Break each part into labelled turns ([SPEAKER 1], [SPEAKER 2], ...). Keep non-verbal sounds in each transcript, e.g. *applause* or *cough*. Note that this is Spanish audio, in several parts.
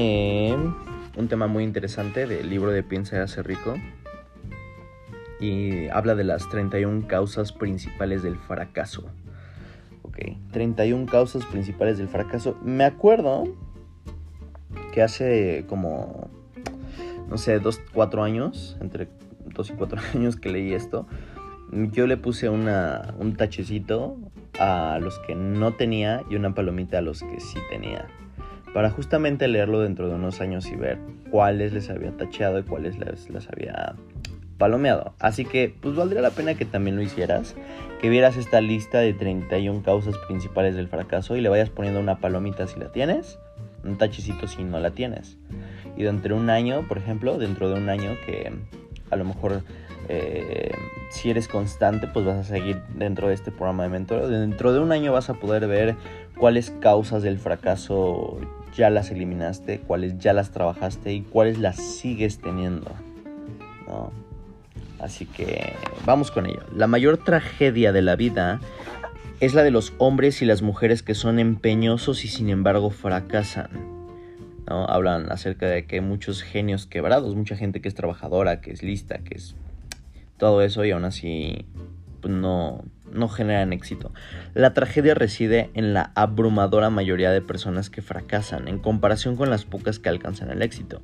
[SPEAKER 1] Eh, un tema muy interesante del libro de Piensa y hace rico. Y habla de las 31 causas principales del fracaso. Ok, 31 causas principales del fracaso. Me acuerdo que hace como, no sé, 2, 4 años, entre 2 y 4 *laughs* años que leí esto, yo le puse una, un tachecito a los que no tenía y una palomita a los que sí tenía. Para justamente leerlo dentro de unos años y ver cuáles les había tacheado y cuáles les, les había palomeado. Así que pues valdría la pena que también lo hicieras, que vieras esta lista de 31 causas principales del fracaso y le vayas poniendo una palomita si la tienes, un tachecito si no la tienes. Y dentro de un año, por ejemplo, dentro de un año que a lo mejor eh, si eres constante, pues vas a seguir dentro de este programa de mentor. Dentro de un año vas a poder ver cuáles causas del fracaso ya las eliminaste, cuáles ya las trabajaste y cuáles las sigues teniendo. Así que vamos con ello. La mayor tragedia de la vida es la de los hombres y las mujeres que son empeñosos y sin embargo fracasan. ¿no? Hablan acerca de que hay muchos genios quebrados, mucha gente que es trabajadora, que es lista, que es todo eso y aún así pues, no, no generan éxito. La tragedia reside en la abrumadora mayoría de personas que fracasan en comparación con las pocas que alcanzan el éxito.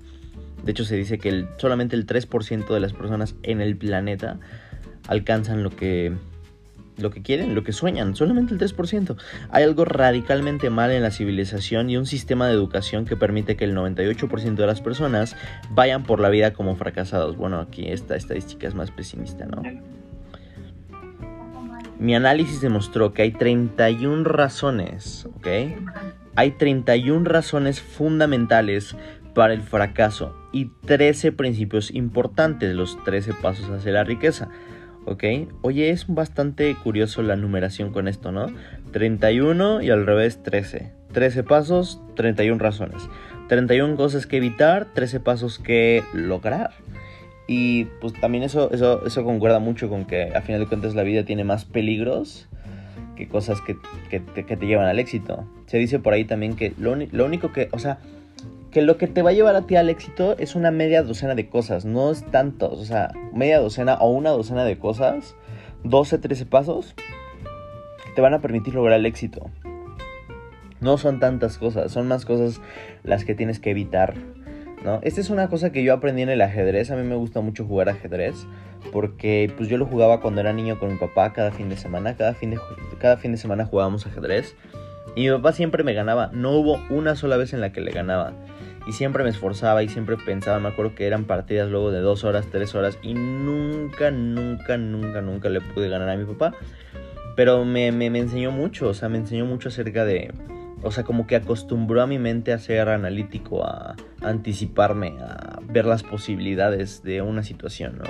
[SPEAKER 1] De hecho se dice que solamente el 3% de las personas en el planeta alcanzan lo que lo que quieren, lo que sueñan, solamente el 3%. Hay algo radicalmente mal en la civilización y un sistema de educación que permite que el 98% de las personas vayan por la vida como fracasados. Bueno, aquí esta estadística es más pesimista, ¿no? Mi análisis demostró que hay 31 razones, ¿ok? Hay 31 razones fundamentales para el fracaso y 13 principios importantes, los 13 pasos hacia la riqueza. ¿ok? Oye, es bastante curioso la numeración con esto, ¿no? 31 y al revés 13. 13 pasos, 31 razones. 31 cosas que evitar, 13 pasos que lograr. Y pues también eso, eso, eso concuerda mucho con que a final de cuentas la vida tiene más peligros que cosas que, que, te, llevan al éxito. Se dice por ahí también que lo, lo único que, o sea, que lo que te va a llevar a ti al éxito es una media docena de cosas, no es tanto, o sea, media docena o una docena de cosas, 12, 13 pasos, te van a permitir lograr el éxito. No son tantas cosas, son más cosas las que tienes que evitar. ¿No? Esta es una cosa que yo aprendí en el ajedrez, a mí me gusta mucho jugar ajedrez, porque pues yo lo jugaba cuando era niño con mi papá cada fin de semana, cada fin de, cada fin de semana jugábamos ajedrez. Y mi papá siempre me ganaba, no hubo una sola vez en la que le ganaba. Y siempre me esforzaba y siempre pensaba, me acuerdo que eran partidas luego de dos horas, tres horas. Y nunca, nunca, nunca, nunca le pude ganar a mi papá. Pero me, me, me enseñó mucho, o sea, me enseñó mucho acerca de, o sea, como que acostumbró a mi mente a ser analítico, a, anticiparme, a ver las posibilidades de una situación, ¿no?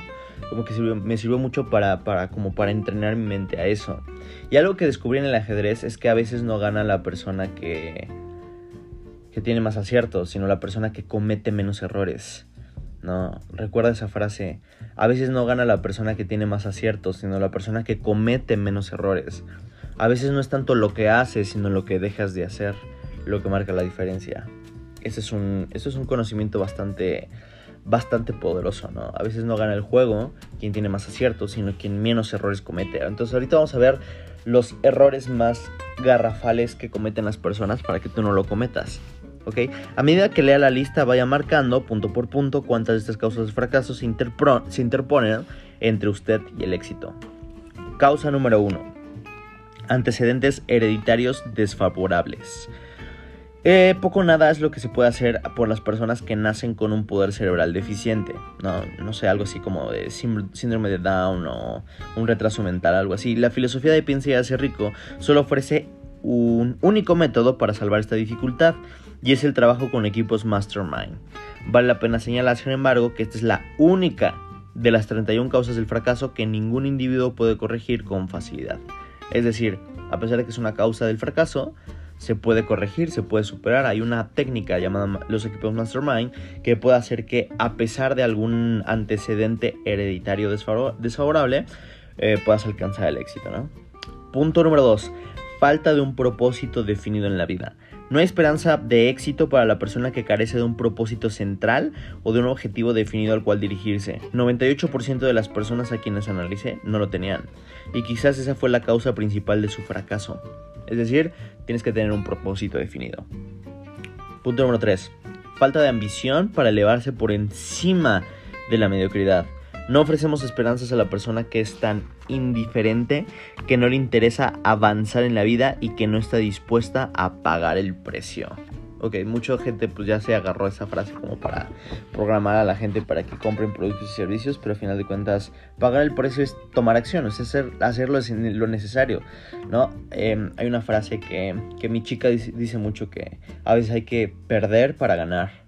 [SPEAKER 1] Como que me sirvió mucho para, para, como para entrenar mi mente a eso. Y algo que descubrí en el ajedrez es que a veces no gana la persona que, que tiene más aciertos, sino la persona que comete menos errores. No, recuerda esa frase. A veces no gana la persona que tiene más aciertos, sino la persona que comete menos errores. A veces no es tanto lo que haces, sino lo que dejas de hacer, lo que marca la diferencia. Ese es un, eso es un conocimiento bastante, bastante poderoso, ¿no? A veces no gana el juego quien tiene más aciertos, sino quien menos errores comete. Entonces ahorita vamos a ver los errores más garrafales que cometen las personas para que tú no lo cometas. A medida que lea la lista, vaya marcando punto por punto cuántas de estas causas de fracaso se, interponen entre usted y el éxito. Causa número 1. Antecedentes hereditarios desfavorables. Eh, poco nada es lo que se puede hacer por las personas que nacen con un poder cerebral deficiente. No, no sé, algo así como de síndrome de Down o un retraso mental, algo así. La filosofía de piensa y hace rico solo ofrece un único método para salvar esta dificultad y es el trabajo con equipos Mastermind. Vale la pena señalar, sin embargo, que esta es la única de las 31 causas del fracaso que ningún individuo puede corregir con facilidad. Es decir, a pesar de que es una causa del fracaso, se puede corregir, se puede superar. Hay una técnica llamada los equipos Mastermind que puede hacer que a pesar de algún antecedente hereditario desfavorable, eh, puedas alcanzar el éxito. Punto número 2. Falta de un propósito definido en la vida. No hay esperanza de éxito para la persona que carece de un propósito central o de un objetivo definido al cual dirigirse. 98% de las personas a quienes analicé no lo tenían. Y quizás esa fue la causa principal de su fracaso. Es decir, tienes que tener un propósito definido. Punto número 3. Falta de ambición para elevarse por encima de la mediocridad. No ofrecemos esperanzas a la persona que es tan indiferente, que no le interesa avanzar en la vida y que no está dispuesta a pagar el precio. Ok, mucha gente pues ya se agarró esa frase como para programar a la gente para que compren productos y servicios, pero al final de cuentas pagar el precio es tomar acción, es hacer, hacerlo es lo necesario, ¿no? Em, hay una frase que, que mi chica dice, dice mucho que a veces hay que perder para ganar.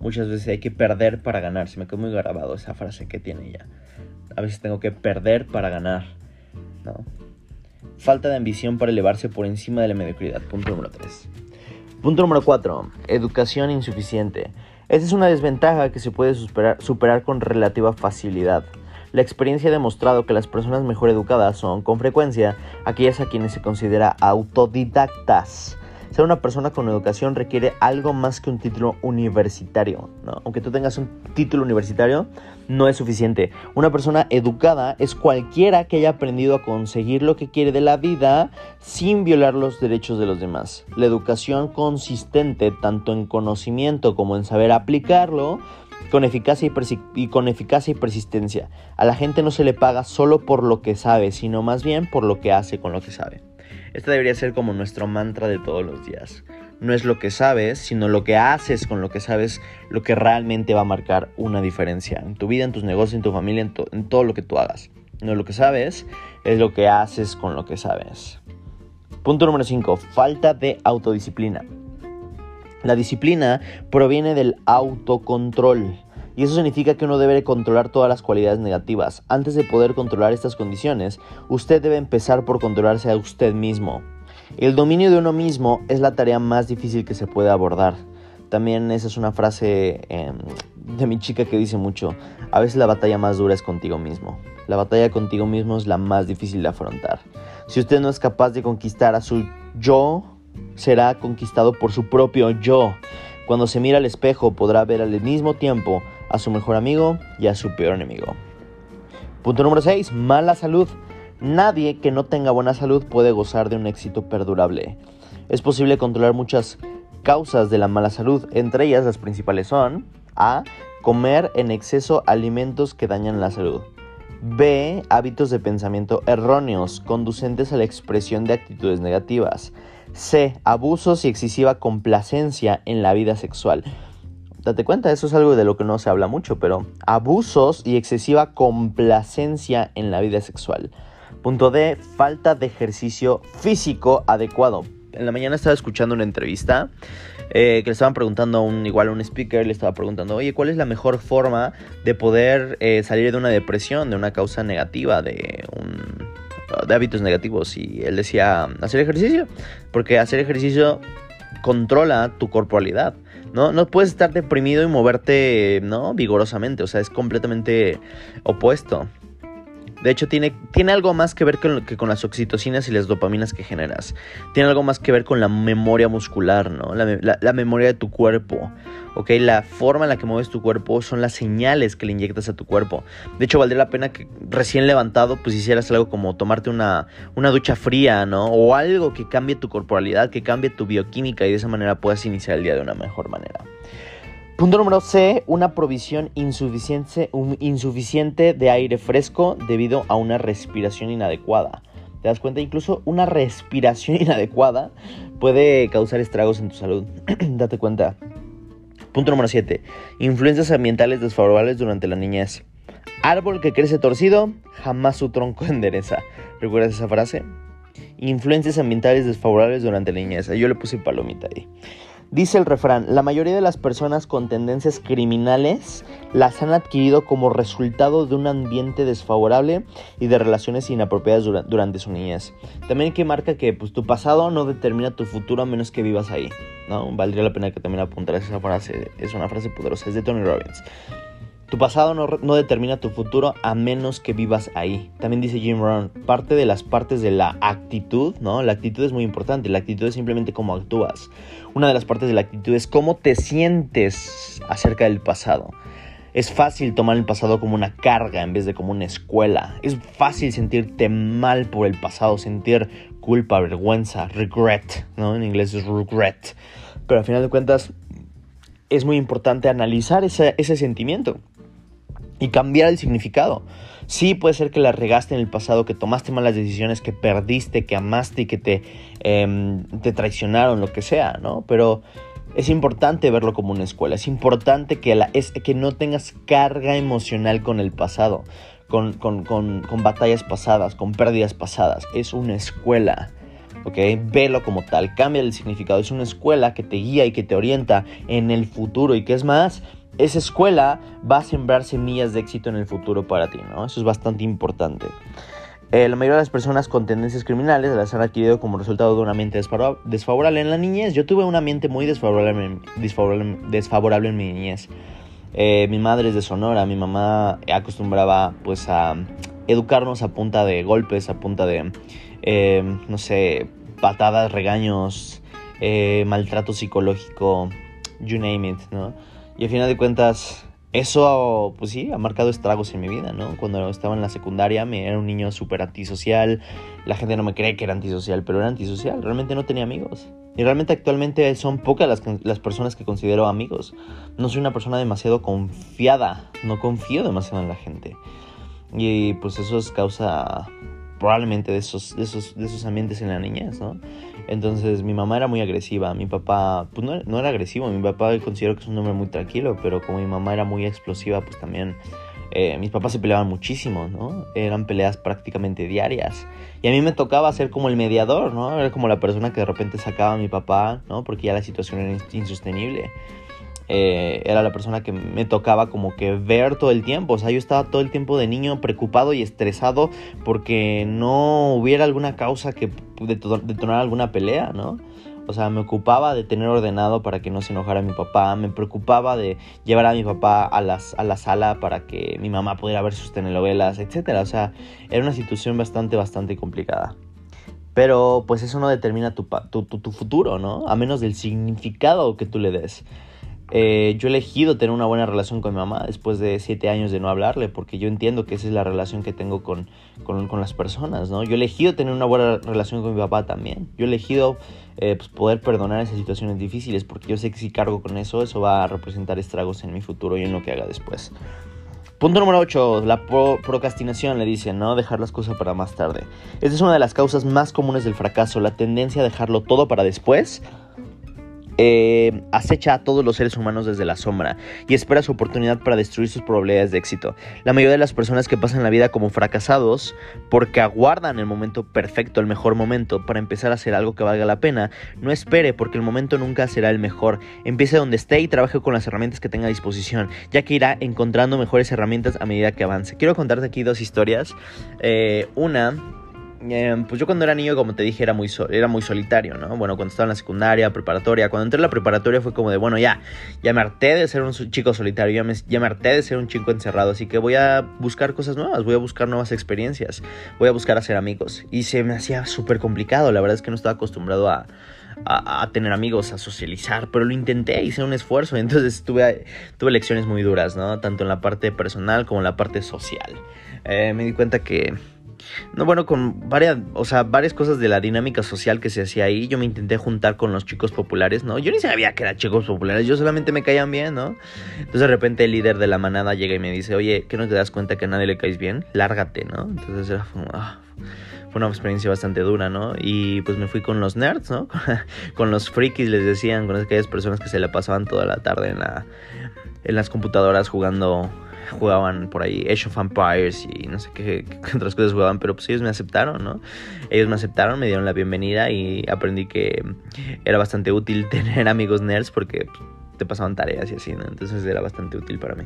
[SPEAKER 1] Muchas veces hay que perder para ganar. Se me quedó muy grabado esa frase que tiene ella. A veces tengo que perder para ganar. ¿no? Falta de ambición para elevarse por encima de la mediocridad. Punto número 3. Punto número 4. Educación insuficiente. Esta es una desventaja que se puede superar, superar con relativa facilidad. La experiencia ha demostrado que las personas mejor educadas son, con frecuencia, aquellas a quienes se considera autodidactas ser una persona con educación requiere algo más que un título universitario. ¿no? Aunque tú tengas un título universitario, no es suficiente. Una persona educada es cualquiera que haya aprendido a conseguir lo que quiere de la vida sin violar los derechos de los demás. La educación consistente tanto en conocimiento como en saber aplicarlo con eficacia y, con eficacia y persistencia. A la gente no se le paga solo por lo que sabe, sino más bien por lo que hace con lo que sabe. Este debería ser como nuestro mantra de todos los días. No es lo que sabes, sino lo que haces con lo que sabes, lo que realmente va a marcar una diferencia en tu vida, en tus negocios, en tu familia, en, todo lo que tú hagas. No es lo que sabes, es lo que haces con lo que sabes. Punto número 5. Falta de autodisciplina. La disciplina proviene del autocontrol. Y eso significa que uno debe controlar todas las cualidades negativas. Antes de poder controlar estas condiciones, usted debe empezar por controlarse a usted mismo. El dominio de uno mismo es la tarea más difícil que se puede abordar. También esa es una frase em, de mi chica que dice mucho, a veces la batalla más dura es contigo mismo. La batalla contigo mismo es la más difícil de afrontar. Si usted no es capaz de conquistar a su yo, será conquistado por su propio yo. Cuando se mira al espejo podrá ver al mismo tiempo a su mejor amigo y a su peor enemigo. Punto número 6. Mala salud. Nadie que no tenga buena salud puede gozar de un éxito perdurable. Es posible controlar muchas causas de la mala salud, entre ellas las principales son A. Comer en exceso alimentos que dañan la salud. B. Hábitos de pensamiento erróneos, conducentes a la expresión de actitudes negativas. C. Abusos y excesiva complacencia en la vida sexual. Date cuenta, eso es algo de lo que no se habla mucho, pero abusos y excesiva complacencia en la vida sexual. Punto D, falta de ejercicio físico adecuado. En la mañana estaba escuchando una entrevista eh, que le estaban preguntando a un, igual a un speaker, le estaba preguntando, oye, ¿cuál es la mejor forma de poder eh, salir de una depresión, de una causa negativa, de un de hábitos negativos y él decía hacer ejercicio porque hacer ejercicio controla tu corporalidad ¿no? No puedes estar deprimido y moverte, ¿no? Vigorosamente, o sea, es completamente opuesto. De hecho, tiene, tiene algo más que ver con, que con las oxitocinas y las dopaminas que generas. Tiene algo más que ver con la memoria muscular, ¿no? La, memoria de tu cuerpo. ¿Ok? La forma en la que mueves tu cuerpo son las señales que le inyectas a tu cuerpo. De hecho, valdría la pena que recién levantado, pues hicieras algo como tomarte una, una ducha fría, ¿no? O algo que cambie tu corporalidad, que cambie tu bioquímica y de esa manera puedas iniciar el día de una mejor manera. Punto número C, una provisión insuficiente, insuficiente de aire fresco debido a una respiración inadecuada. ¿Te das cuenta? Incluso una respiración *laughs* inadecuada puede causar estragos en tu salud. *clears throat* Date cuenta. Punto número 7. Influencias ambientales desfavorables durante la niñez. Árbol que crece torcido, jamás su tronco *laughs* endereza. ¿Recuerdas esa frase? Influencias ambientales desfavorables durante la niñez. Yo le puse palomita ahí. Dice el refrán, la mayoría de las personas con tendencias criminales las han adquirido como resultado de un ambiente desfavorable y de relaciones inapropiadas durante su niñez. También que marca que pues, tu pasado no determina tu futuro a menos que vivas ahí. ¿no? Valdría la pena que también apuntaras esa frase, es una frase poderosa, es de Tony Robbins. Tu pasado no, no, determina tu futuro a menos que vivas ahí. También dice Jim Rohn, parte de las partes de la actitud, ¿no? La actitud es muy importante, la actitud es simplemente cómo actúas. Una de las partes de la actitud es cómo te sientes acerca del pasado. Es fácil tomar el pasado como una carga en vez de como una escuela. Es fácil sentirte mal por el pasado, sentir culpa, vergüenza, regret, ¿no? En inglés es regret. Pero al final de cuentas es muy importante analizar ese, ese sentimiento y cambiar el significado. Sí, puede ser que la regaste en el pasado, que tomaste malas decisiones, que perdiste, que amaste y que te, eh, te traicionaron, lo que sea, ¿no? Pero es importante verlo como una escuela. Es importante que, la, es, que no tengas carga emocional con el pasado, con, con, con, con batallas pasadas, con pérdidas pasadas. Es una escuela. ¿ok? Velo como tal, cambia el significado. Es una escuela que te guía y que te orienta en el futuro y que es más, esa escuela va a sembrar semillas de éxito en el futuro para ti, ¿no? Eso es bastante importante. Eh, la mayoría de las personas con tendencias criminales las han adquirido como resultado de un ambiente desfavorable en la niñez. Yo tuve un ambiente muy desfavorable, desfavorable, desfavorable en mi niñez. Eh, mi madre es de Sonora, mi mamá acostumbraba pues a educarnos a punta de golpes, a punta de, eh, no sé, patadas, regaños, eh, maltrato psicológico, you name it, ¿no? Y al final de cuentas, eso, pues sí, ha marcado estragos en mi vida, ¿no? Cuando estaba en la secundaria me era un niño súper antisocial, la gente no me cree que era antisocial, pero era antisocial, realmente no tenía amigos. Y realmente actualmente son pocas las, las personas que considero amigos. No soy una persona demasiado confiada, no confío demasiado en la gente. Y pues eso es causa probablemente de esos, de esos, de esos ambientes en la niñez, ¿no? Entonces mi mamá era muy agresiva, mi papá pues no, era agresivo, mi papá considero que es un hombre muy tranquilo, pero como mi mamá era muy explosiva, pues también eh, mis papás se peleaban muchísimo, ¿no? Eran peleas prácticamente diarias. Y a mí me tocaba ser como el mediador, ¿no? Era como la persona que de repente sacaba a mi papá, ¿no? Porque ya la situación era insostenible. Eh, era la persona que me tocaba como que ver todo el tiempo. O sea, yo estaba todo el tiempo de niño preocupado y estresado porque no hubiera alguna causa que detonara alguna pelea, ¿no? O sea, me ocupaba de tener ordenado para que no se enojara mi papá. Me preocupaba de llevar a mi papá a, la sala para que mi mamá pudiera ver sus telenovelas, etc. O sea, era una situación bastante, bastante complicada. Pero pues eso no determina tu, tu, tu futuro, ¿no? A menos del significado que tú le des. Eh, yo he elegido tener una buena relación con mi mamá después de siete años de no hablarle, porque yo entiendo que esa es la relación que tengo con, con, con las personas, ¿no? Yo he elegido tener una buena relación con mi papá también. Yo he elegido eh, pues, poder perdonar esas situaciones difíciles, porque yo sé que si cargo con eso, eso va a representar estragos en mi futuro y en lo que haga después. Punto número 8, la pro procrastinación, le dicen, ¿no? Dejar las cosas para más tarde. Esta es una de las causas más comunes del fracaso, la tendencia a dejarlo todo para después eh, acecha a todos los seres humanos desde la sombra y espera su oportunidad para destruir sus probabilidades de éxito. La mayoría de las personas que pasan la vida como fracasados porque aguardan el momento perfecto, el mejor momento para empezar a hacer algo que valga la pena, no espere porque el momento nunca será el mejor. Empiece donde esté y trabaje con las herramientas que tenga a disposición, ya que irá encontrando mejores herramientas a medida que avance. Quiero contarte aquí dos historias. Eh, una Em, pues yo cuando era niño, como te dije, era muy, era muy solitario, ¿no? Bueno, cuando estaba en la secundaria, preparatoria, cuando entré en la preparatoria fue como de, bueno, ya, ya me harté de ser un chico solitario, ya me, ya me harté de ser un chico encerrado, así que voy a buscar cosas nuevas, voy a buscar nuevas experiencias, voy a buscar hacer amigos. Y se me hacía súper complicado, la verdad es que no estaba acostumbrado a, a, a, tener amigos, a socializar, pero lo intenté, hice un esfuerzo, *laughs* entonces tuve, tuve lecciones muy duras, ¿no? Tanto en la parte personal como en la parte social. Eh, me di cuenta que no, bueno, con varias, o sea, varias cosas de la dinámica social que se hacía ahí. Yo me intenté juntar con los chicos populares, ¿no? Yo ni sabía que eran chicos populares, yo solamente me caían bien, ¿no? Entonces de repente el líder de la manada llega y me dice, oye, ¿qué no te das cuenta que a nadie le caes bien? Lárgate, ¿no? Entonces era como, ah, fue una experiencia bastante dura, ¿no? Y pues me fui con los nerds, ¿no? *laughs* con los frikis, les decían, con aquellas personas que se la pasaban toda la tarde en, la, en las computadoras jugando jugaban por ahí Age of Empires y no sé qué, *laughs* otras cosas jugaban, pero pues ellos me aceptaron, ¿no? Ellos me aceptaron, me dieron la bienvenida y aprendí que era bastante útil *laughs* tener amigos nerds porque te pasaban tareas y así, ¿no? Entonces era bastante útil para mí.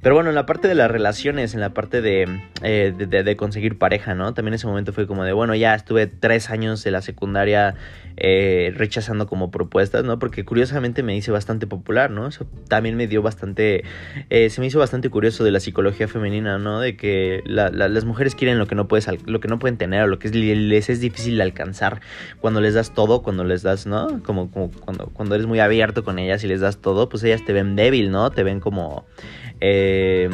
[SPEAKER 1] Pero bueno, en la parte de las relaciones, en la parte de, eh, de, conseguir pareja, ¿no? También ese momento fue como de, bueno, ya estuve tres años de la secundaria eh, rechazando como propuestas, ¿no? Porque curiosamente me hice bastante popular, ¿no? Eso también me dio bastante, eh, se me hizo bastante curioso de la psicología femenina, ¿no? De que las mujeres quieren lo que no puedes, lo que no pueden tener o lo que les es difícil alcanzar cuando les das todo, cuando les das, ¿no? Como, como cuando, cuando eres muy abierto con ellas y les das todo, pues ellas te ven débil, ¿no? Te ven como eh,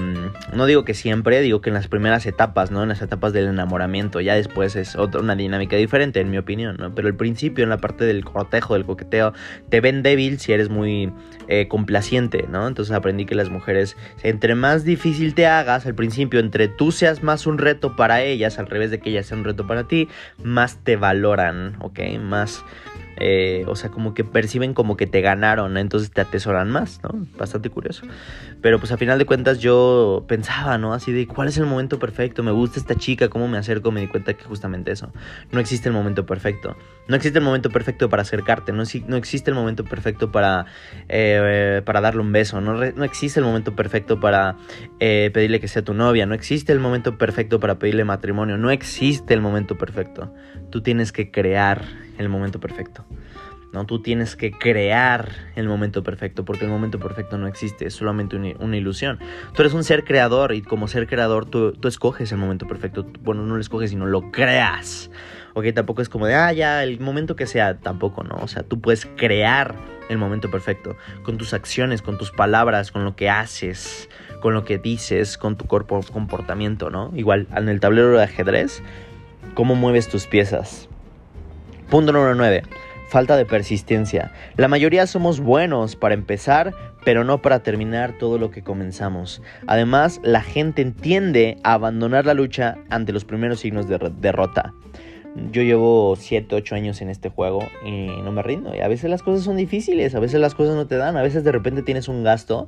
[SPEAKER 1] no digo que siempre, digo que en las primeras etapas, ¿no? En las etapas del enamoramiento, ya después es otra, una dinámica diferente, en mi opinión, ¿no? Pero al principio, en la parte del cortejo, del coqueteo, te ven débil si eres muy eh, complaciente, ¿no? Entonces aprendí que las mujeres, entre más difícil te hagas al principio, entre tú seas más un reto para ellas, al revés de que ellas sean un reto para ti, más te valoran, ¿ok? Más eh, o sea, como que perciben como que te ganaron, entonces te atesoran más, ¿no? Bastante curioso. Pero pues a final de cuentas yo pensaba, ¿no? Así de, ¿cuál es el momento perfecto? Me gusta esta chica, ¿cómo me acerco? Me di cuenta que justamente eso, no existe el momento perfecto. No existe el momento perfecto para acercarte, no, no existe el momento perfecto para, eh, para darle un beso, no, existe el momento perfecto para eh, pedirle que sea tu novia, no existe el momento perfecto para pedirle matrimonio, no existe el momento perfecto. Tú tienes que crear el momento perfecto. ¿no? Tú tienes que crear el momento perfecto, porque el momento perfecto no existe, es solamente una, ilusión. Tú eres un ser creador y como ser creador tú, tú, escoges el momento perfecto. Bueno, no lo escoges, sino lo creas. Ok, tampoco es como de, ah, ya, el momento que sea, tampoco, ¿no? O sea, tú puedes crear el momento perfecto con tus acciones, con tus palabras, con lo que haces, con lo que dices, con tu cuerpo, comportamiento, ¿no? Igual, en el tablero de ajedrez, cómo mueves tus piezas Punto número 9. Falta de persistencia. La mayoría somos buenos para empezar, pero no para terminar todo lo que comenzamos. Además, la gente entiende abandonar la lucha ante los primeros signos de derrota. Yo llevo 7, 8 años en este juego y no me rindo. Y a veces las cosas son difíciles, a veces las cosas no te dan, a veces de repente tienes un gasto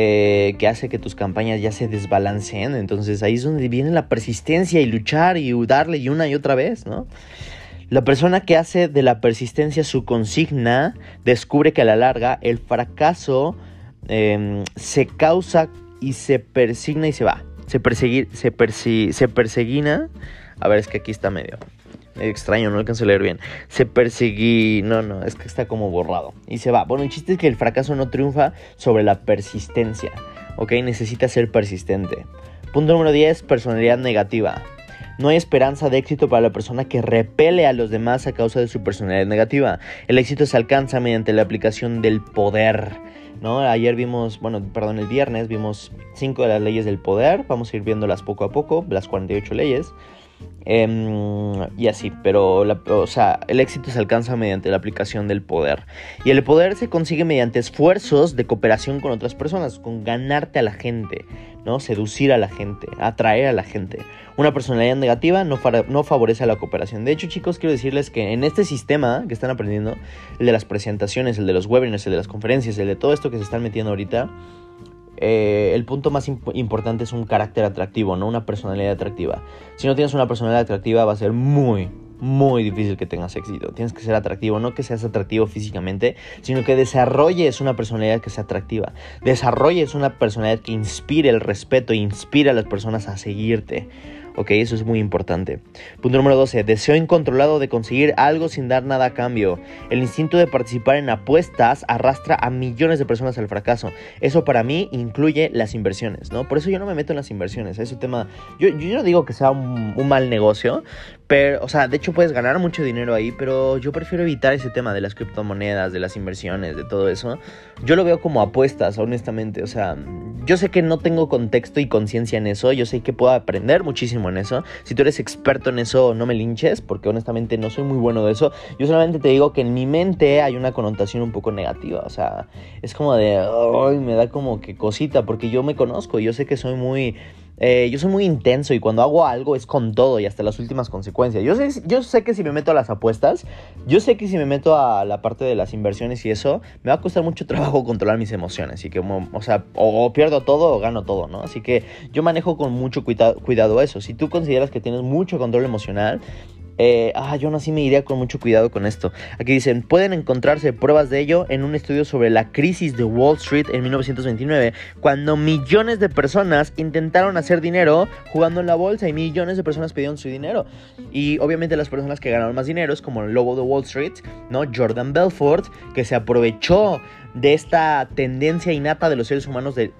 [SPEAKER 1] eh, que hace que tus campañas ya se desbalanceen. Entonces ahí es donde viene la persistencia y luchar y darle y una y otra vez, ¿no? La persona que hace de la persistencia su consigna descubre que a la larga el fracaso em, se causa y se persigna y se va. Se, perseguir, se, se perseguina. A ver, es que aquí está medio extraño, no alcanzo a leer bien. Se perseguí. No, no, es que está como borrado. Y se va. Bueno, el chiste es que el fracaso no triunfa sobre la persistencia. ¿Ok? Necesita ser persistente. Punto número 10, personalidad negativa. No hay esperanza de éxito para la persona que repele a los demás a causa de su personalidad negativa. El éxito se alcanza mediante la aplicación del poder. ¿no? Ayer vimos, bueno, perdón, el viernes vimos cinco de las leyes del poder. Vamos a ir viéndolas poco a poco, las 48 leyes. Em, y así, pero o sea, el éxito se alcanza mediante la aplicación del poder. Y el poder se consigue mediante esfuerzos de cooperación con otras personas, con ganarte a la gente, ¿no? Seducir a la gente, atraer a la gente. Una personalidad negativa no, no favorece a la cooperación. De hecho, chicos, quiero decirles que en este sistema que están aprendiendo, el de las presentaciones, el de los webinars, el de las conferencias, el de todo esto que se están metiendo ahorita, eh, el punto más importante es un carácter atractivo, no una personalidad atractiva. Si no tienes una personalidad atractiva va a ser muy, muy difícil que tengas éxito. Tienes que ser atractivo, no que seas atractivo físicamente, sino que desarrolles una personalidad que sea atractiva. Desarrolles una personalidad que inspire el respeto inspire a las personas a seguirte. Ok, eso es muy importante. Punto número 12. Deseo incontrolado de conseguir algo sin dar nada a cambio. El instinto de participar en apuestas arrastra a millones de personas al fracaso. Eso para mí incluye las inversiones, ¿no? Por eso yo no me meto en las inversiones. Es un tema. Yo, yo no digo que sea un, un mal negocio, pero, o sea, de hecho puedes ganar mucho dinero ahí, pero yo prefiero evitar ese tema de las criptomonedas, de las inversiones, de todo eso. Yo lo veo como apuestas, honestamente. O sea, yo sé que no tengo contexto y conciencia en eso, yo sé que puedo aprender muchísimo en eso. Si tú eres experto en eso, no me linches, porque honestamente no soy muy bueno de eso. Yo solamente te digo que en mi mente hay una connotación un poco negativa. O sea, es como de, ay, me da como que cosita, porque yo me conozco, yo sé que soy muy eh, yo soy muy intenso y cuando hago algo es con todo y hasta las últimas consecuencias. Yo sé, yo sé que si me meto a las apuestas, yo sé que si me meto a la parte de las inversiones y eso, me va a costar mucho *laughs* trabajo controlar mis emociones. Y que, o sea, o pierdo todo o gano todo, ¿no? Así que yo manejo con mucho cuidado eso. Si tú consideras que tienes mucho control emocional, Eh, ah, yo no así me iría con mucho cuidado con esto. Aquí dicen, pueden encontrarse pruebas de ello en un estudio sobre la crisis de Wall Street en 1929, cuando millones de personas intentaron hacer dinero jugando en la bolsa y millones de personas pidieron su dinero. Y obviamente las personas que ganaron más dinero es como el lobo de Wall Street, ¿no? Jordan Belfort, que se aprovechó de esta tendencia innata de los seres humanos de,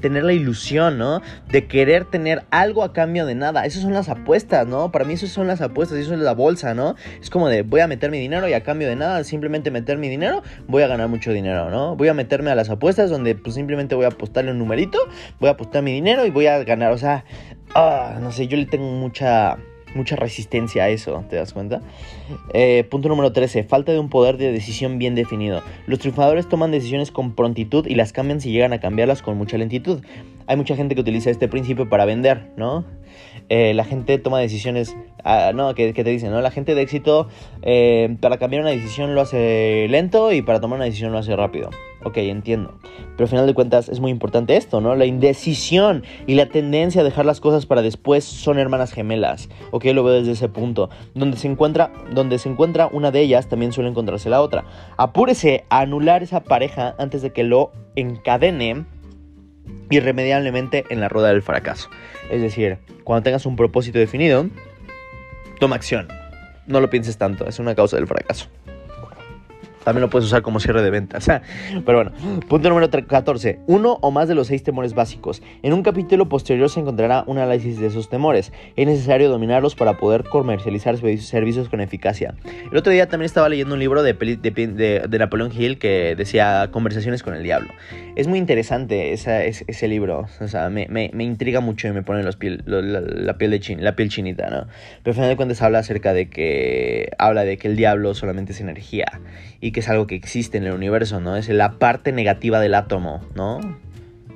[SPEAKER 1] tener la ilusión, ¿no? De querer tener algo a cambio de nada. Esas son las apuestas, ¿no? Para mí esas son las apuestas eso es la bolsa, ¿no? Es como de voy a meter mi dinero y a cambio de nada, simplemente meter mi dinero, voy a ganar mucho dinero, ¿no? Voy a meterme a las apuestas donde pues simplemente voy a apostarle un numerito, voy a apostar mi dinero y voy a ganar. O sea, ah, no sé, yo le tengo mucha mucha resistencia a eso, ¿te das cuenta? Eh, punto número 13. Falta de un poder de decisión bien definido. Los triunfadores toman decisiones con prontitud y las cambian si llegan a cambiarlas con mucha lentitud. Hay mucha gente que utiliza este principio para vender, ¿no? Eh, la gente toma decisiones, ah, no, que, te dicen, ¿no? La gente de éxito eh, para cambiar una decisión lo hace lento y para tomar una decisión lo hace rápido. Ok, entiendo. Pero al final de cuentas es muy importante esto, ¿no? La indecisión y la tendencia a dejar las cosas para después son hermanas gemelas. Ok, lo veo desde ese punto. Donde se encuentra, donde se encuentra una de ellas, también suele encontrarse la otra. Apúrese a anular esa pareja antes de que lo encadene irremediablemente en la rueda del fracaso. Es decir, cuando tengas un propósito definido, toma acción. No lo pienses tanto, es una causa del fracaso. También lo puedes usar como cierre de ventas. *laughs* Pero bueno, punto número 14. Uno o más de los seis temores básicos. En un capítulo posterior se encontrará un análisis de esos temores. Es necesario dominarlos para poder comercializar servicios con eficacia. El otro día también estaba leyendo un libro de, de, Napoleón Hill que decía Conversaciones con el Diablo. Es muy interesante ese libro. O sea, me, intriga mucho y me pone los piel, la, piel de la piel chinita, ¿no? Pero al final de cuentas habla acerca de que habla de que el diablo solamente es energía y es algo que existe en el universo, ¿no? Es la parte negativa del átomo, ¿no?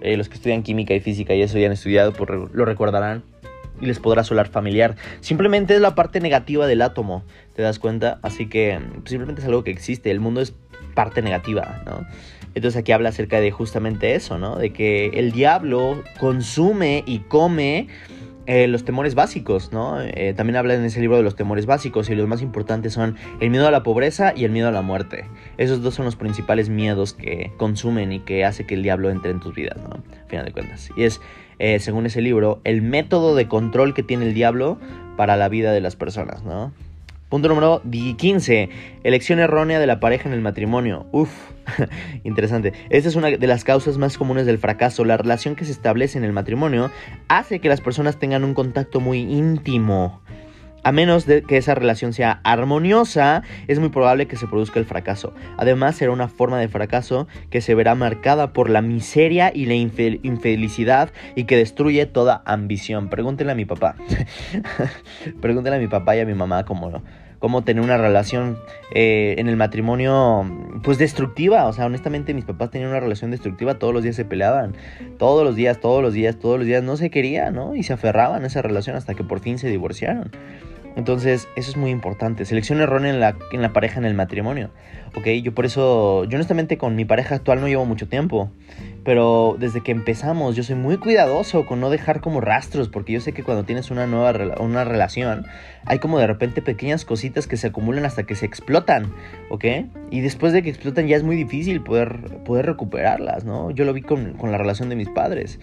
[SPEAKER 1] Eh, los que estudian química y física y eso ya han estudiado, pues lo recordarán y les podrá solar familiar. Simplemente es la parte negativa del átomo, ¿te das cuenta? Así que simplemente es algo que existe, el mundo es parte negativa, ¿no? Entonces aquí habla acerca de justamente eso, ¿no? De que el diablo consume y come eh, los temores básicos, ¿no? Eh, también habla en ese libro de los temores básicos y los más importantes son el miedo a la pobreza y el miedo a la muerte. Esos dos son los principales miedos que consumen y que hace que el diablo entre en tus vidas, ¿no? A final de cuentas. Y es, eh, según ese libro, el método de control que tiene el diablo para la vida de las personas, ¿no? Punto número 15. Elección errónea de la pareja en el matrimonio. Uf, *laughs* interesante. Esta es una de las causas más comunes del fracaso. La relación que se establece en el matrimonio hace que las personas tengan un contacto muy íntimo a menos de que esa relación sea armoniosa, es muy probable que se produzca el fracaso. Además, será una forma de fracaso que se verá marcada por la miseria y la infelicidad y que destruye toda ambición. Pregúntenle a mi papá. *laughs* Pregúntenle a mi papá y a mi mamá cómo, cómo tener una relación eh, en el matrimonio, pues destructiva. O sea, honestamente, mis papás tenían una relación destructiva. Todos los días se peleaban. Todos los días, todos los días, todos los días. No se querían, ¿no? Y se aferraban a esa relación hasta que por fin se divorciaron. Entonces, eso es muy importante. Selección errónea en la, en la pareja, en el matrimonio. Ok, yo por eso, yo honestamente con mi pareja actual no llevo mucho tiempo. Pero desde que empezamos, yo soy muy cuidadoso con no dejar como rastros. Porque yo sé que cuando tienes una nueva una relación, hay como de repente pequeñas cositas que se acumulan hasta que se explotan. Ok, y después de que explotan ya es muy difícil poder, poder recuperarlas, ¿no? Yo lo vi con, con la relación de mis padres.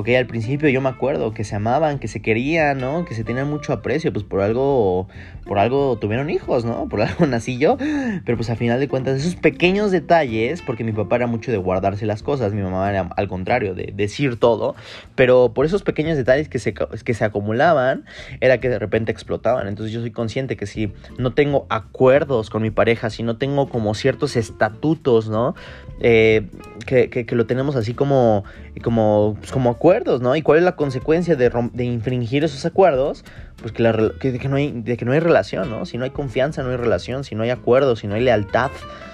[SPEAKER 1] Ok, al principio yo me acuerdo que se amaban, que se querían, ¿no? Que se tenían mucho aprecio, pues por algo, por algo tuvieron hijos, ¿no? Por *laughs* algo nací yo. Pero pues al final de cuentas, esos pequeños detalles, porque mi papá era mucho de guardarse las cosas, mi mamá era al contrario, de decir todo, pero por esos pequeños detalles que se, que se acumulaban, era que de repente explotaban. Entonces yo soy consciente que si no tengo acuerdos con mi pareja, si no tengo como ciertos estatutos, ¿no? Eh, que, que, lo tenemos así como, como, pues como acuerdos, ¿no? ¿Y cuál es la consecuencia de, de infringir esos acuerdos? Pues que, la, que, no hay, de que no hay relación, ¿no? Si no hay confianza, no hay relación. Si no hay acuerdos, si no hay lealtad,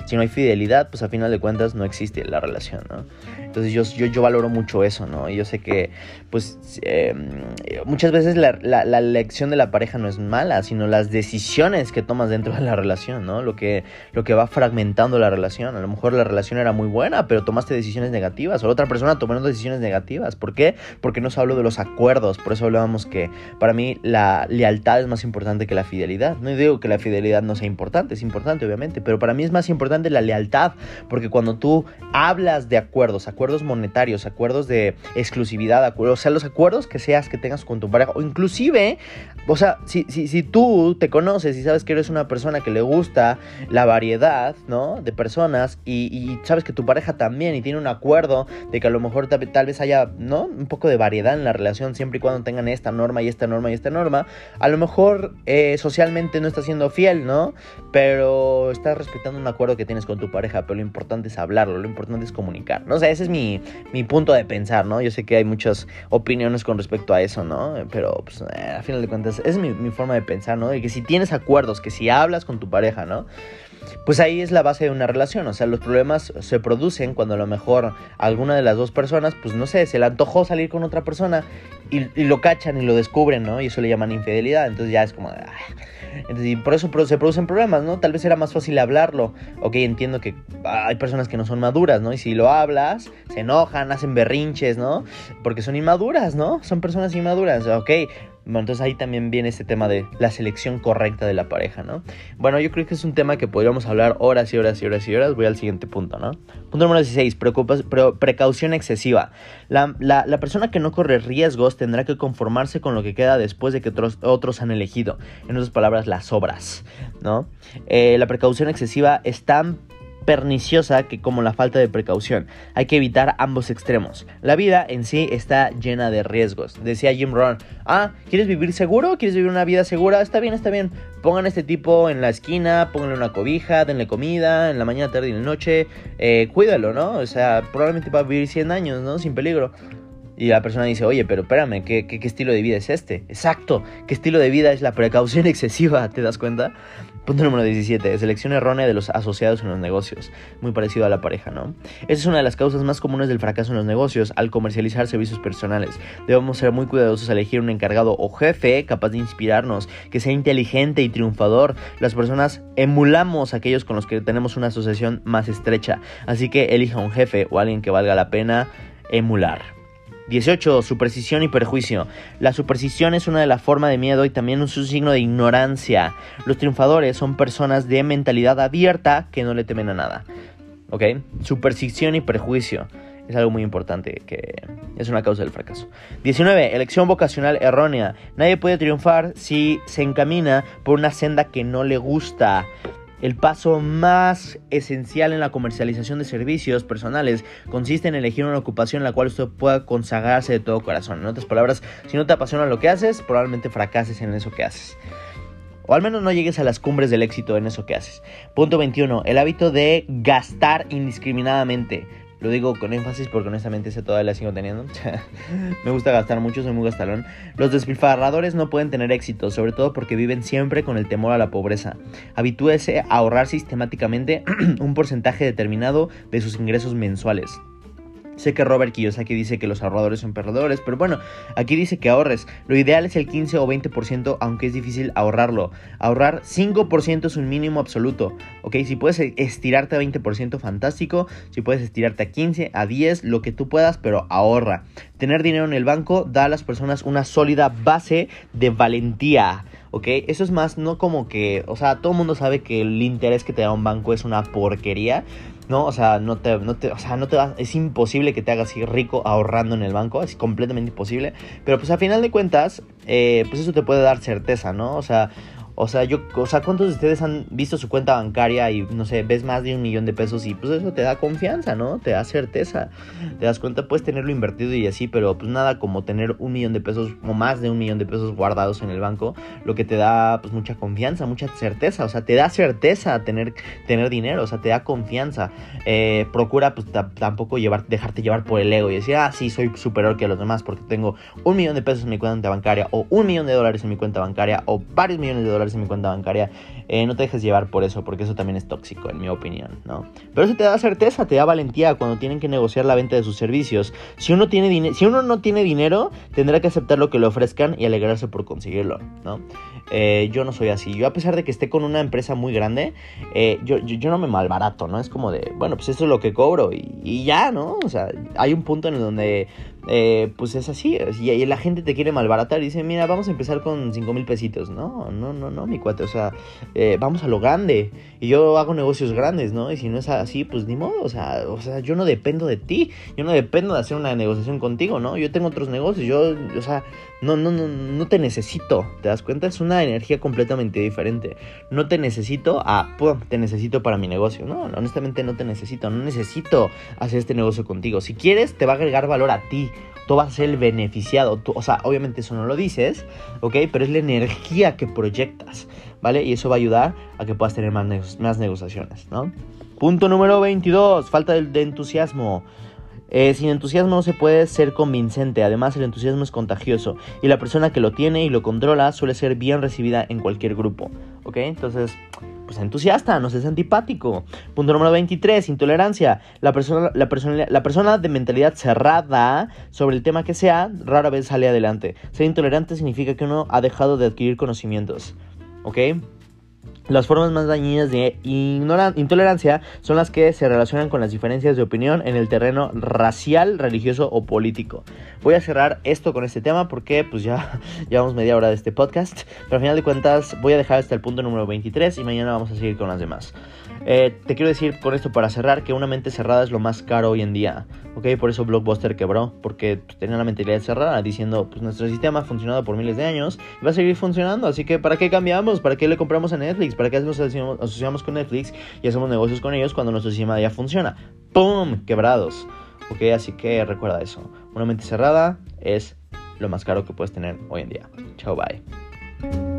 [SPEAKER 1] si no hay fidelidad, pues a final de cuentas no existe la relación, ¿no? Entonces yo, yo, yo valoro mucho eso, ¿no? Y yo sé que, pues, em, muchas veces la, la, la, elección de la pareja no es mala, sino las decisiones que tomas dentro de la relación, ¿no? Lo que, lo que va fragmentando la relación. A lo mejor la relación era muy buena, pero tomaste decisiones negativas, o la otra persona tomando decisiones negativas. ¿Por qué? Porque no se habló de los acuerdos. Por eso hablábamos que para mí la la lealtad es más importante que la fidelidad. No digo que la fidelidad no sea importante, es importante obviamente, pero para mí es más importante la lealtad, porque cuando tú hablas de acuerdos, acuerdos monetarios, acuerdos de exclusividad, acuerdos, o sea, los acuerdos que seas que tengas con tu pareja, o inclusive, o sea, si, si, si tú te conoces y sabes que eres una persona que le gusta la variedad, ¿no? De personas y, y sabes que tu pareja también y tiene un acuerdo de que a lo mejor tal, tal vez haya, ¿no? Un poco de variedad en la relación siempre y cuando tengan esta norma y esta norma y esta norma, a lo mejor eh, socialmente no estás siendo fiel, ¿no? Pero estás respetando un acuerdo que tienes con tu pareja, pero lo importante es hablarlo, lo importante es comunicar, ¿no? O sea, ese es mi, mi punto de pensar, ¿no? Yo sé que hay muchas opiniones con respecto a eso, ¿no? Pero, pues, eh, a final de cuentas, es mi, mi forma de pensar, ¿no? De que si tienes acuerdos, que si hablas con tu pareja, ¿no? Pues ahí es la base de una relación. O sea, los problemas se producen cuando a lo mejor alguna de las dos personas, pues no sé, se le antojó salir con otra persona y, lo cachan y lo descubren, ¿no? Y eso le llaman infidelidad. Entonces ya es como... Entonces, y por eso se producen problemas, ¿no? Tal vez era más fácil hablarlo. Ok, entiendo que hay personas que no son maduras, ¿no? Y si lo hablas, se enojan, hacen berrinches, ¿no? Porque son inmaduras, ¿no? Son personas inmaduras. Ok, bueno, entonces ahí también viene este tema de la selección correcta de la pareja, ¿no? Bueno, yo creo que es un tema que podríamos hablar horas y horas y horas y horas. Voy al siguiente punto, ¿no? Punto número 16, precaución excesiva. La, la, la, persona que no corre riesgos tendrá que conformarse con lo que queda después de que otros, otros han elegido. En otras palabras, las obras, ¿no? Eh, la precaución excesiva es tan perniciosa que como la falta de precaución. Hay que evitar ambos extremos. La vida en sí está llena de riesgos. Decía Jim Rohn, ah, ¿quieres vivir seguro? ¿Quieres vivir una vida segura? Está bien, está bien. Pongan a este tipo en la esquina, pónganle una cobija, denle comida en la mañana, tarde y en la noche. Eh, cuídalo, ¿no? O sea, probablemente va a vivir 100 años, ¿no? Sin peligro. Y la persona dice, oye, pero espérame, ¿qué, ¿qué, qué, estilo de vida es este? Exacto, ¿qué estilo de vida es la precaución *laughs* excesiva? ¿Te das cuenta? Punto número 17. Selección errónea de los asociados en los negocios. Muy parecido a la pareja, ¿no? Esa es una de las causas más comunes del fracaso en los negocios al comercializar servicios personales. Debemos ser muy cuidadosos al elegir un encargado o jefe capaz de inspirarnos, que sea inteligente y triunfador. Las personas emulamos a aquellos con los que tenemos una asociación más estrecha. Así que elija un jefe o alguien que valga la pena emular. 18. Superstición y perjuicio. La superstición es una de las formas de miedo y también un signo de ignorancia. Los triunfadores son personas de mentalidad abierta que no le temen a nada. ¿Ok? Superstición y perjuicio. Es algo muy importante que es una causa del fracaso. 19. Elección vocacional errónea. Nadie puede triunfar si se encamina por una senda que no le gusta. El paso más esencial en la comercialización de servicios personales consiste en elegir una ocupación en la cual usted pueda consagrarse de todo corazón. En otras palabras, si no te apasiona lo que haces, probablemente fracases en eso que haces. O al menos no llegues a las cumbres del éxito en eso que haces. Punto 21. El hábito de gastar indiscriminadamente. Lo digo con énfasis porque honestamente ese todavía la sigo teniendo. *laughs* Me gusta gastar mucho, soy muy gastalón. Los despilfarradores no pueden tener éxito, sobre todo porque viven siempre con el temor a la pobreza. Habitúese a ahorrar sistemáticamente *clears throat* un porcentaje determinado de sus ingresos mensuales. Sé que Robert Kiyosaki dice que los ahorradores son perdedores, pero bueno, aquí dice que ahorres. Lo ideal es el 15 o 20%, aunque es difícil ahorrarlo. Ahorrar 5% es un mínimo absoluto, ¿ok? Si puedes estirarte a 20%, fantástico. Si puedes estirarte a 15, a 10, lo que tú puedas, pero ahorra. Tener dinero en el banco da a las personas una sólida base de valentía. ¿ok? Eso es más, no como que, o sea, todo el mundo sabe que el interés que te da un banco es una porquería, ¿no? O sea, no te, no te, o sea, no te es imposible que te hagas rico ahorrando en el banco, es completamente imposible, pero pues a final de cuentas, eh, pues eso te puede dar certeza, ¿no? O sea, o sea, yo, o sea, ¿cuántos de ustedes han visto su cuenta bancaria y no sé, ves más de un millón de pesos y pues eso te da confianza, ¿no? Te da certeza. Te das cuenta, puedes tenerlo invertido y así, pero pues nada como tener un millón de pesos o más de un millón de pesos guardados en el banco, lo que te da pues mucha confianza, mucha certeza, o sea, te da certeza tener, tener dinero, o sea, te da confianza. Eh, procura pues tampoco llevar, dejarte llevar por el ego y decir, ah, sí, soy superior que los demás porque tengo un millón de pesos en mi cuenta bancaria o un millón de dólares en mi cuenta bancaria o varios millones de dólares mi cuenta bancaria. eh, no te dejes llevar por eso, porque eso también es tóxico, en mi opinión, ¿no? Pero eso te da certeza, te da valentía cuando tienen que negociar la venta de sus servicios. Si uno, tiene si uno no tiene dinero, tendrá que aceptar lo que le ofrezcan y alegrarse por conseguirlo, ¿no? Eh, yo no soy así. Yo a pesar de que esté con una empresa muy grande, eh, yo, yo, no me malbarato, ¿no? Es como de, bueno, pues esto es lo que cobro y, y ya, ¿no? O sea, hay un punto en el donde eh, pues es así. Y, la gente te quiere malbaratar y dice, mira, vamos a empezar con 5 mil pesitos. No, no, no, no, mi cuate. O sea, eh, vamos a lo grande. Y yo hago negocios grandes, ¿no? Y si no es así, pues ni modo. O sea, o sea, yo no dependo de ti. Yo no dependo de hacer una negociación contigo, ¿no? Yo tengo otros negocios. Yo, o sea, no, no, no, no te necesito. ¿Te das cuenta? Es una energía completamente diferente. No te necesito a, pum, te necesito para mi negocio. No, honestamente no te necesito. No necesito hacer este negocio contigo. Si quieres, te va a agregar valor a ti tú vas a ser el beneficiado. Tú, o sea, obviamente eso no lo dices, ¿ok? Pero es la energía que proyectas, ¿vale? Y eso va a ayudar a que puedas tener más, negociaciones, ¿no? Punto número 22, falta de, entusiasmo. Eh, sin entusiasmo no se puede ser convincente, además el entusiasmo es contagioso y la persona que lo tiene y lo controla suele ser bien recibida en cualquier grupo, ¿ok? Entonces, pues entusiasta, no es antipático. Punto número 23, intolerancia. La persona, la, persona, la persona de mentalidad cerrada sobre el tema que sea rara vez sale adelante. Ser intolerante significa que uno ha dejado de adquirir conocimientos. ¿Ok? Las formas más dañinas de intolerancia son las que se relacionan con las diferencias de opinión en el terreno racial, religioso o político. Voy a cerrar esto con este tema porque pues ya *laughs* llevamos media hora de este podcast, pero al final de cuentas voy a dejar hasta el punto número 23 y mañana vamos a seguir con las demás. Eh, te quiero decir con esto para cerrar que una mente cerrada es lo más caro hoy en día. ¿ok? Por eso Blockbuster quebró, porque tenía la mentalidad cerrada diciendo, pues nuestro sistema ha funcionado por miles de años y va a seguir funcionando, así que ¿para qué cambiamos? ¿Para qué le compramos a Netflix? ¿Para qué nos asociamos, con Netflix y hacemos negocios con ellos cuando nuestro sistema ya funciona? ¡Pum! Quebrados. ¿Ok? Así que recuerda eso. Una mente cerrada es lo más caro que puedes tener hoy en día. Chao, bye.